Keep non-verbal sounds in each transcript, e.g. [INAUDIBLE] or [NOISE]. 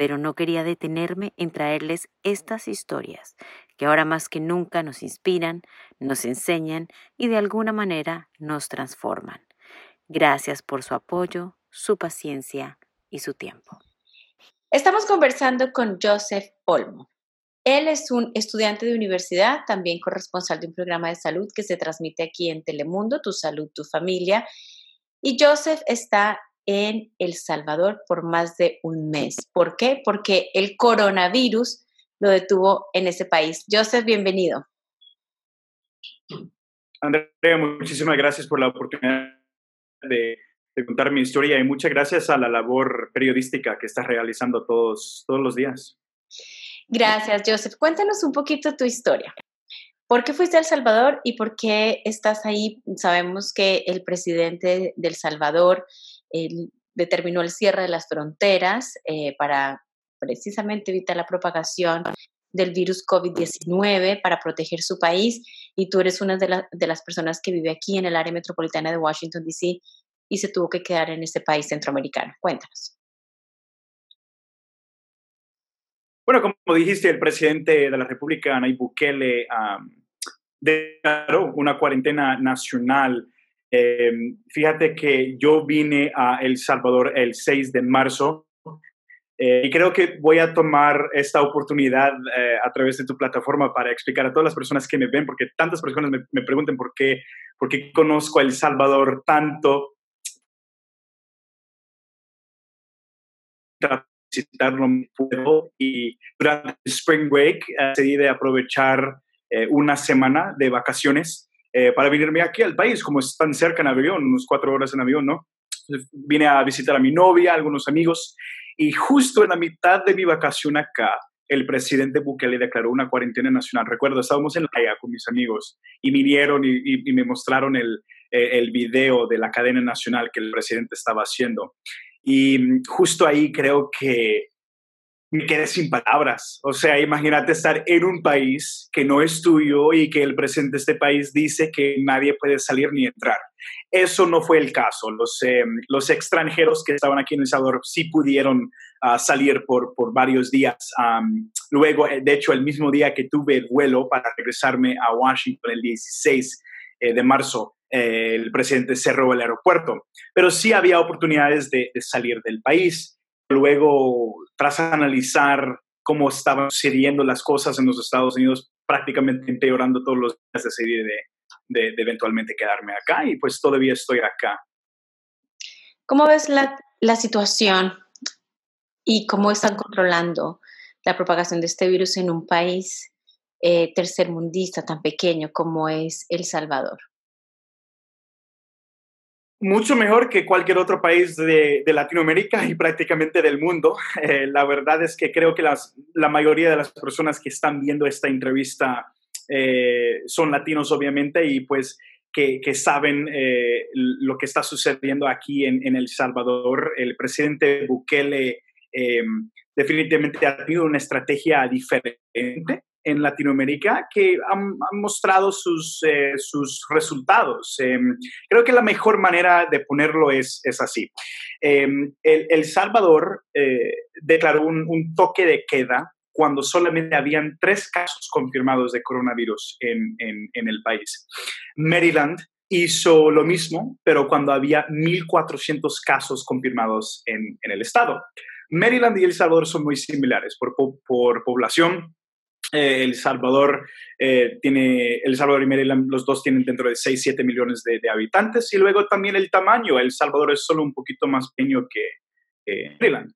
pero no quería detenerme en traerles estas historias que ahora más que nunca nos inspiran, nos enseñan y de alguna manera nos transforman. Gracias por su apoyo, su paciencia y su tiempo. Estamos conversando con Joseph Olmo. Él es un estudiante de universidad, también corresponsal de un programa de salud que se transmite aquí en Telemundo, Tu Salud, Tu Familia. Y Joseph está en El Salvador por más de un mes. ¿Por qué? Porque el coronavirus lo detuvo en ese país. Joseph, bienvenido. Andrea, muchísimas gracias por la oportunidad de, contar mi historia y muchas gracias a la labor periodística que estás realizando todos, todos los días. Gracias, Joseph. Cuéntanos un poquito tu historia. ¿Por qué fuiste a El Salvador y por qué estás ahí? Sabemos que el presidente de El Salvador determinó el cierre de las fronteras eh, para precisamente evitar la propagación del virus COVID-19 para proteger su país y tú eres una de, de, las personas que vive aquí en el área metropolitana de Washington, D.C. y se tuvo que quedar en este país centroamericano. Cuéntanos. Bueno, como dijiste, el presidente de la República, Nayib Bukele, declaró una cuarentena nacional Em, fíjate que yo vine a El Salvador el 6 de marzo eh, y creo que voy a tomar esta oportunidad eh, a través de tu plataforma para explicar a todas las personas que me ven, porque tantas personas me, me preguntan por qué, por qué conozco a El Salvador tanto. visitarlo y durante el spring break eh, decidí aprovechar una semana de vacaciones eh, para venirme aquí al país, como es tan cerca en avión, unos cuatro horas en avión, ¿no? vine a visitar a mi novia, algunos amigos, y justo en la mitad de mi vacación acá, el presidente Bukele declaró una cuarentena nacional. Recuerdo, estábamos en la playa con mis amigos y vinieron y, y, me mostraron el, eh, el video de la cadena nacional que el presidente estaba haciendo. Y mm, justo ahí creo que me quedé sin palabras. O sea, imagínate estar en un país que no es tuyo y que el presidente de este país dice que nadie puede salir ni entrar. Eso no fue el caso. Los, eh, los extranjeros que estaban aquí en El Salvador sí pudieron ah, salir por, por varios días. luego, eh, de hecho, el mismo día que tuve el vuelo para regresarme a Washington, el 16 eh, de marzo, el presidente cerró el aeropuerto. Pero sí había oportunidades de, de salir del país. Luego, tras analizar cómo estaban sucediendo las cosas en los Estados Unidos, prácticamente empeorando todos los días, decidí de, eventualmente quedarme acá y pues todavía estoy acá. ¿Cómo ves la, la situación y cómo están controlando la propagación de este virus en un país eh, tercermundista tan pequeño como es El Salvador? Mucho mejor que cualquier otro país de, Latinoamérica y prácticamente del mundo. [LAUGHS] Eh, la verdad es que creo que las, la mayoría de las personas que están viendo esta entrevista eh, son latinos, obviamente, y pues que, saben eh, lo que está sucediendo aquí en, en El Salvador. El presidente Bukele definitivamente ha tenido una estrategia diferente en Latinoamérica que han, mostrado sus, eh, sus resultados. Em, creo que la mejor manera de ponerlo es, es así. Em, el, Salvador eh, declaró un, toque de queda cuando solamente habían tres casos confirmados de coronavirus en, en, el país. Maryland hizo lo mismo, pero cuando había 1.400 casos confirmados en, en, el estado. Maryland y El Salvador son muy similares por, por población, eh, el Salvador eh, tiene, El Salvador y Maryland, los dos tienen dentro de 6, 7 millones de, habitantes y luego también el tamaño. El Salvador es solo un poquito más pequeño que Maryland.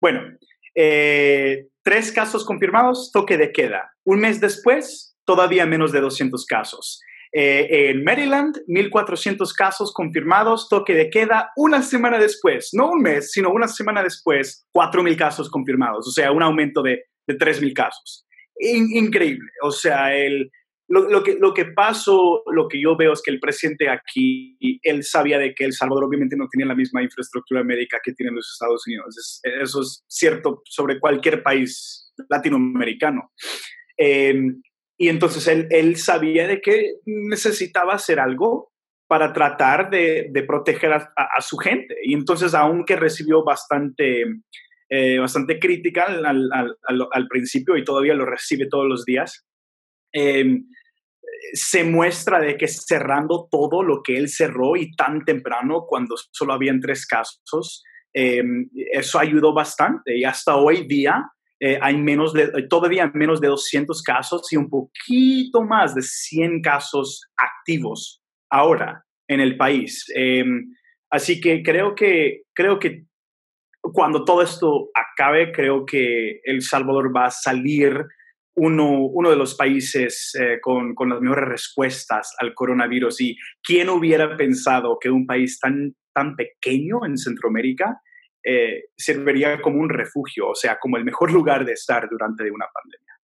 Bueno, eh, tres casos confirmados, toque de queda. Un mes después, todavía menos de 200 casos. En Maryland, 1.400 casos confirmados, toque de queda una semana después, no un mes, sino una semana después, 4.000 casos confirmados, o sea, un aumento de, de 3.000 casos. increíble, o sea, el, lo, que, lo que pasó, lo que yo veo es que el presidente aquí, él sabía de que El Salvador obviamente no tenía la misma infraestructura médica que tienen los Estados Unidos. eso es cierto sobre cualquier país latinoamericano. Em, y entonces él, él, sabía de que necesitaba hacer algo para tratar de, de proteger a, su gente. Y entonces, aunque recibió bastante, eh, bastante crítica al, principio y todavía lo recibe todos los días, eh, se muestra de que cerrando todo lo que él cerró y tan temprano cuando solo habían tres casos, eh, eso ayudó bastante y hasta hoy día eh, hay menos de, todavía menos de 200 casos y un poquito más de 100 casos activos ahora en el país. Eh, así que creo que creo que cuando todo esto acabe, creo que El Salvador va a salir uno, uno de los países eh, con, con, las mejores respuestas al coronavirus. ¿Y quién hubiera pensado que un país tan, tan pequeño en Centroamérica eh, serviría como un refugio, o sea, como el mejor [LAUGHS] lugar de estar durante una pandemia?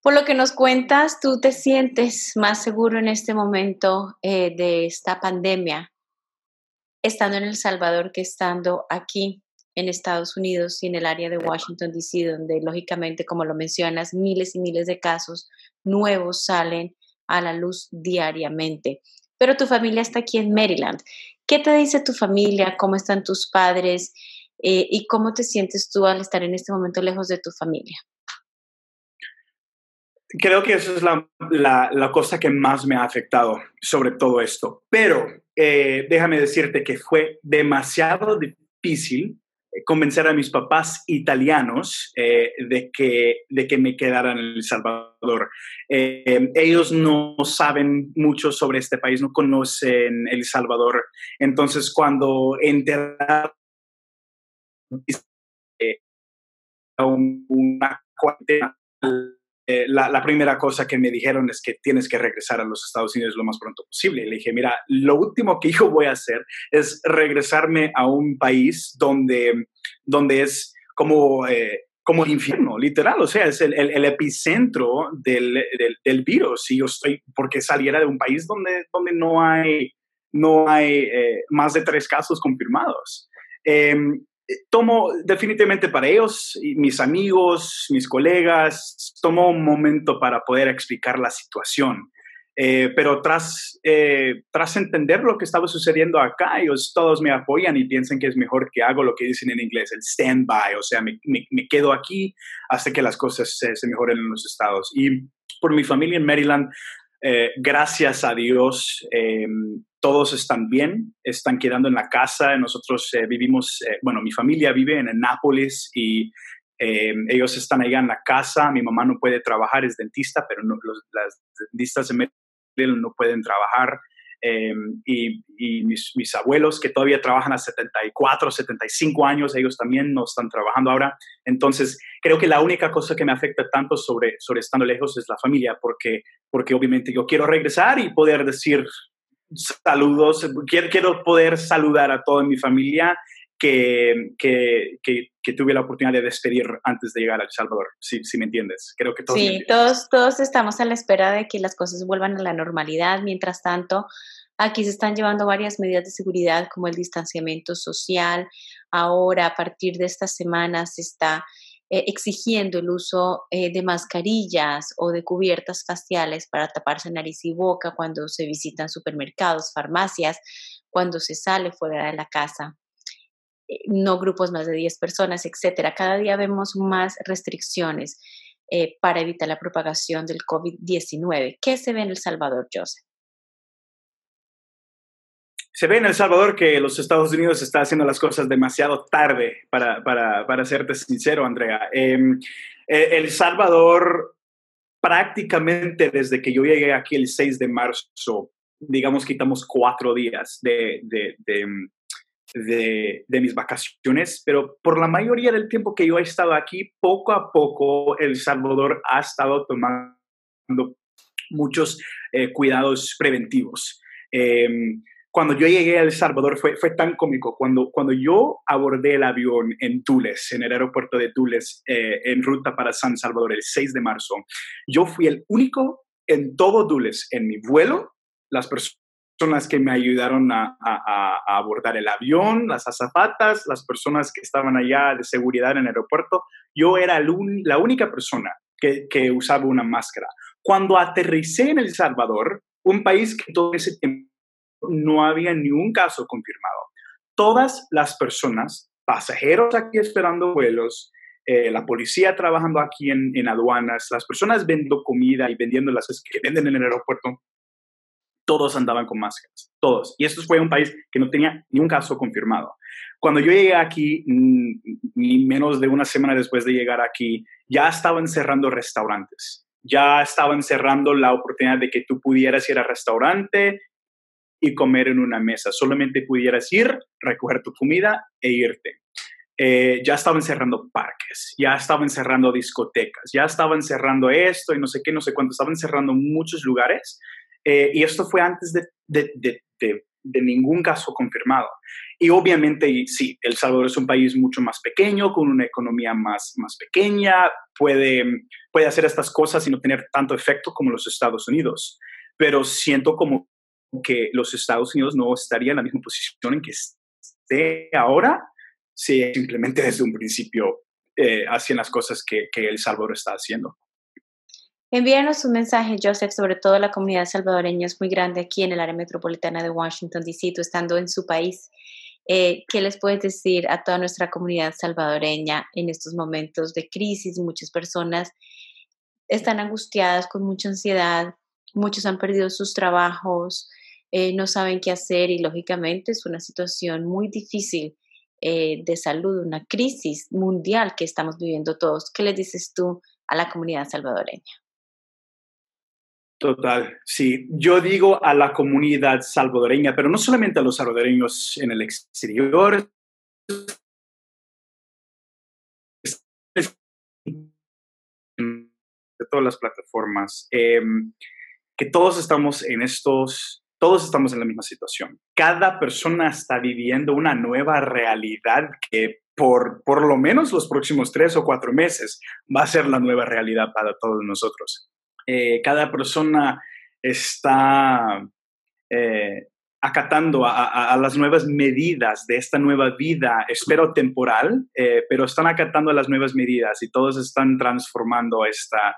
Por lo que nos cuentas, ¿tú te sientes más seguro en este momento eh, de esta pandemia, estando en El Salvador que estando aquí? En Estados Unidos y en el área de Washington, D.C., donde lógicamente, como lo mencionas, miles y miles de casos nuevos salen a la luz diariamente. Pero tu familia está aquí en Maryland. ¿Qué te dice tu familia? ¿Cómo están tus padres? Eh, ¿Y cómo te sientes tú al estar en este momento lejos de tu familia? Creo que esa es la, cosa que más me ha afectado sobre todo esto. Pero eh, déjame decirte que fue demasiado difícil convencer a mis papás italianos eh, de, que, de que me quedaran en El Salvador. Eh, ellos no saben mucho sobre este país, no conocen El Salvador. Entonces, cuando enteraron una cuarentena eh, la, primera cosa que me dijeron es que tienes que regresar a los Estados Unidos lo más pronto posible. Le dije, mira, lo último que yo voy a hacer es regresarme a un país donde, donde es como, eh, como infierno, literal. O sea, es el, el, epicentro del, del, virus. Y yo estoy, porque saliera de un país donde, donde no hay, no hay eh, más de tres casos confirmados. Em, tomo definitivamente para ellos, mis amigos, mis colegas, tomo un momento para poder explicar la situación. Eh, pero tras, eh, tras entender lo que estaba sucediendo acá, ellos todos me apoyan y piensan que es mejor que hago lo que dicen en inglés, el stand-by, o sea, me, me, quedo aquí hasta que las cosas se, se mejoren en los estados. Y por mi familia en Maryland, eh, gracias a Dios, em, todos están bien, están quedando en la casa. Nosotros eh, vivimos, eh, bueno, mi familia vive en Nápoles y em, ellos están allá en la casa. Mi mamá no puede trabajar, es dentista, pero no, los, las dentistas en Maryland no pueden trabajar. Em, y, mis, mis, abuelos que todavía trabajan a 74, 75 años, ellos también no están trabajando ahora. Entonces, creo que la única cosa que me afecta tanto sobre, sobre estando lejos es la familia, porque, porque obviamente yo quiero regresar y poder decir saludos, quiero, quiero poder saludar a toda mi familia que, que, que, tuve la oportunidad de despedir antes de llegar a El Salvador, si, si me entiendes. Creo que todos. Sí, todos, todos estamos a la espera de que las cosas vuelvan a la normalidad. Mientras tanto, aquí se están llevando varias medidas de seguridad como el distanciamiento social. Ahora, a partir de esta semana, se está eh, exigiendo el uso eh, de mascarillas o de cubiertas faciales para taparse nariz y boca cuando se visitan supermercados, farmacias, cuando se sale fuera de la casa. Eh, no grupos más de 10 personas, etcétera. Cada día vemos más restricciones para evitar la propagación del COVID-19. ¿Qué se ve en El Salvador, Joseph? Se ve en El Salvador que los Estados Unidos están haciendo las cosas demasiado tarde, para, para, para serte sincero, Andrea. Em, eh, el Salvador prácticamente desde que yo llegué aquí el 6 de marzo, digamos, quitamos cuatro días de, de, de, de, mis vacaciones, pero por la mayoría del tiempo que yo he estado aquí, poco a poco El Salvador ha estado tomando muchos eh, cuidados preventivos. Em, cuando yo llegué a El Salvador fue, fue tan cómico. Cuando, cuando yo abordé el avión en Tules, en el aeropuerto de Tules, eh, en ruta para San Salvador el 6 de marzo, yo fui el único en todo Tules, en mi vuelo, las personas que me ayudaron a, abordar el avión, las azafatas, las personas que estaban allá de seguridad en el aeropuerto, yo era la única persona que, que usaba una máscara. Cuando aterricé en El Salvador, un país que todo ese tiempo no había ni un caso confirmado. Todas las personas, pasajeros aquí esperando vuelos, eh, la policía trabajando aquí en, en, aduanas, las personas vendiendo comida y vendiendo las que venden en el aeropuerto, todos andaban con máscaras, todos. Y esto fue un país que no tenía ni un caso confirmado. Cuando yo llegué aquí, mm, ni menos de una semana después de llegar aquí, ya estaban cerrando restaurantes. Ya estaban cerrando la oportunidad de que tú pudieras ir al restaurante y comer en una mesa. Solamente pudieras ir, recoger tu comida e irte. Eh, ya estaban cerrando parques, ya estaban cerrando discotecas, ya estaban cerrando esto y no sé qué, no sé cuánto, estaban cerrando muchos lugares. Eh, y esto fue antes de, de, de, de, ningún caso confirmado. Y obviamente, sí, El Salvador es un país mucho más pequeño, con una economía más, más pequeña, puede, puede hacer estas cosas y no tener tanto efecto como los Estados Unidos. Pero siento como que los Estados Unidos no estaría en la misma posición en que esté ahora si simplemente desde un principio eh, hacían las cosas que, que, El Salvador está haciendo. Envíanos un mensaje, Joseph, sobre todo la comunidad salvadoreña es muy grande aquí en el área metropolitana de Washington, D.C., tú estando en su país. Eh, ¿Qué les puedes decir a toda nuestra comunidad salvadoreña en estos momentos de crisis? Muchas personas están angustiadas con mucha ansiedad, muchos han perdido sus trabajos, eh, no saben qué hacer y lógicamente es una situación muy difícil eh, de salud, una crisis mundial que estamos viviendo todos. ¿Qué le dices tú a la comunidad salvadoreña? Total, sí. Yo digo a la comunidad salvadoreña, pero no solamente a los salvadoreños en el exterior, de todas las plataformas, em, que todos estamos en estos todos estamos en la misma situación. Cada persona está viviendo una nueva realidad que por, por lo menos los próximos tres o cuatro meses va a ser la nueva realidad para todos nosotros. Eh, cada persona está eh, acatando a, las nuevas medidas de esta nueva vida, espero temporal, eh, pero están acatando a las nuevas medidas y todos están transformando esta,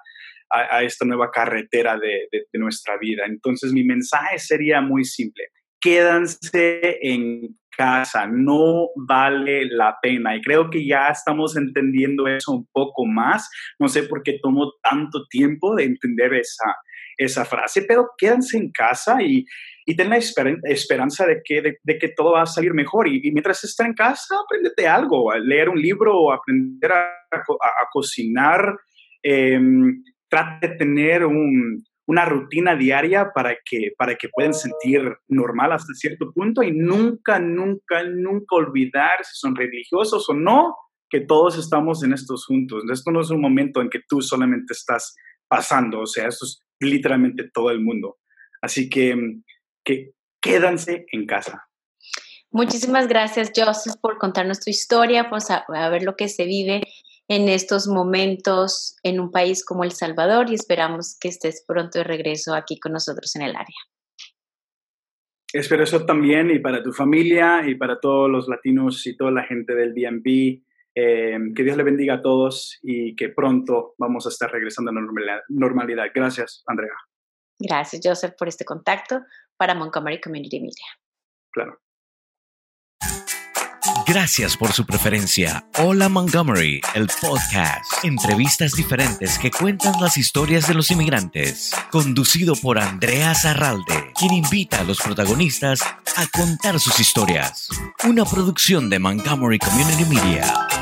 a, esta nueva carretera de, nuestra vida. Entonces mi mensaje sería muy simple. Quédanse en casa, no vale la pena. Y creo que ya estamos entendiendo eso un poco más. No sé por qué tomó tanto tiempo de entender esa, esa frase, pero quédense en casa y, y ten la esperanza de que, de, que todo va a salir mejor. Y, mientras estés en casa, aprendete algo, leer un libro aprender a, a, cocinar. Em, trate de tener una rutina diaria para que, para que puedan sentir normal hasta cierto punto y nunca, nunca, nunca olvidar si son religiosos o no, que todos estamos en estos juntos. Esto no es un momento en que tú solamente estás pasando, o sea, esto es literalmente todo el mundo. Así que, que quédanse en casa. Muchísimas gracias, Joseph, por contarnos tu historia, por saber lo que se vive en estos momentos en un país como El Salvador y esperamos que estés pronto de regreso aquí con nosotros en el área. Espero eso también y para tu familia y para todos los latinos y toda la gente del DMV. Eh, que Dios le bendiga a todos y que pronto vamos a estar regresando a la normalidad. Gracias, Andrea. Gracias, Joseph, por este contacto para Montgomery Community Media. Claro. Gracias por su preferencia. Hola Montgomery, el podcast. Entrevistas diferentes que cuentan las historias de los inmigrantes. Conducido por Andrea Zarralde, quien invita a los protagonistas a contar sus historias. Una producción de Montgomery Community Media.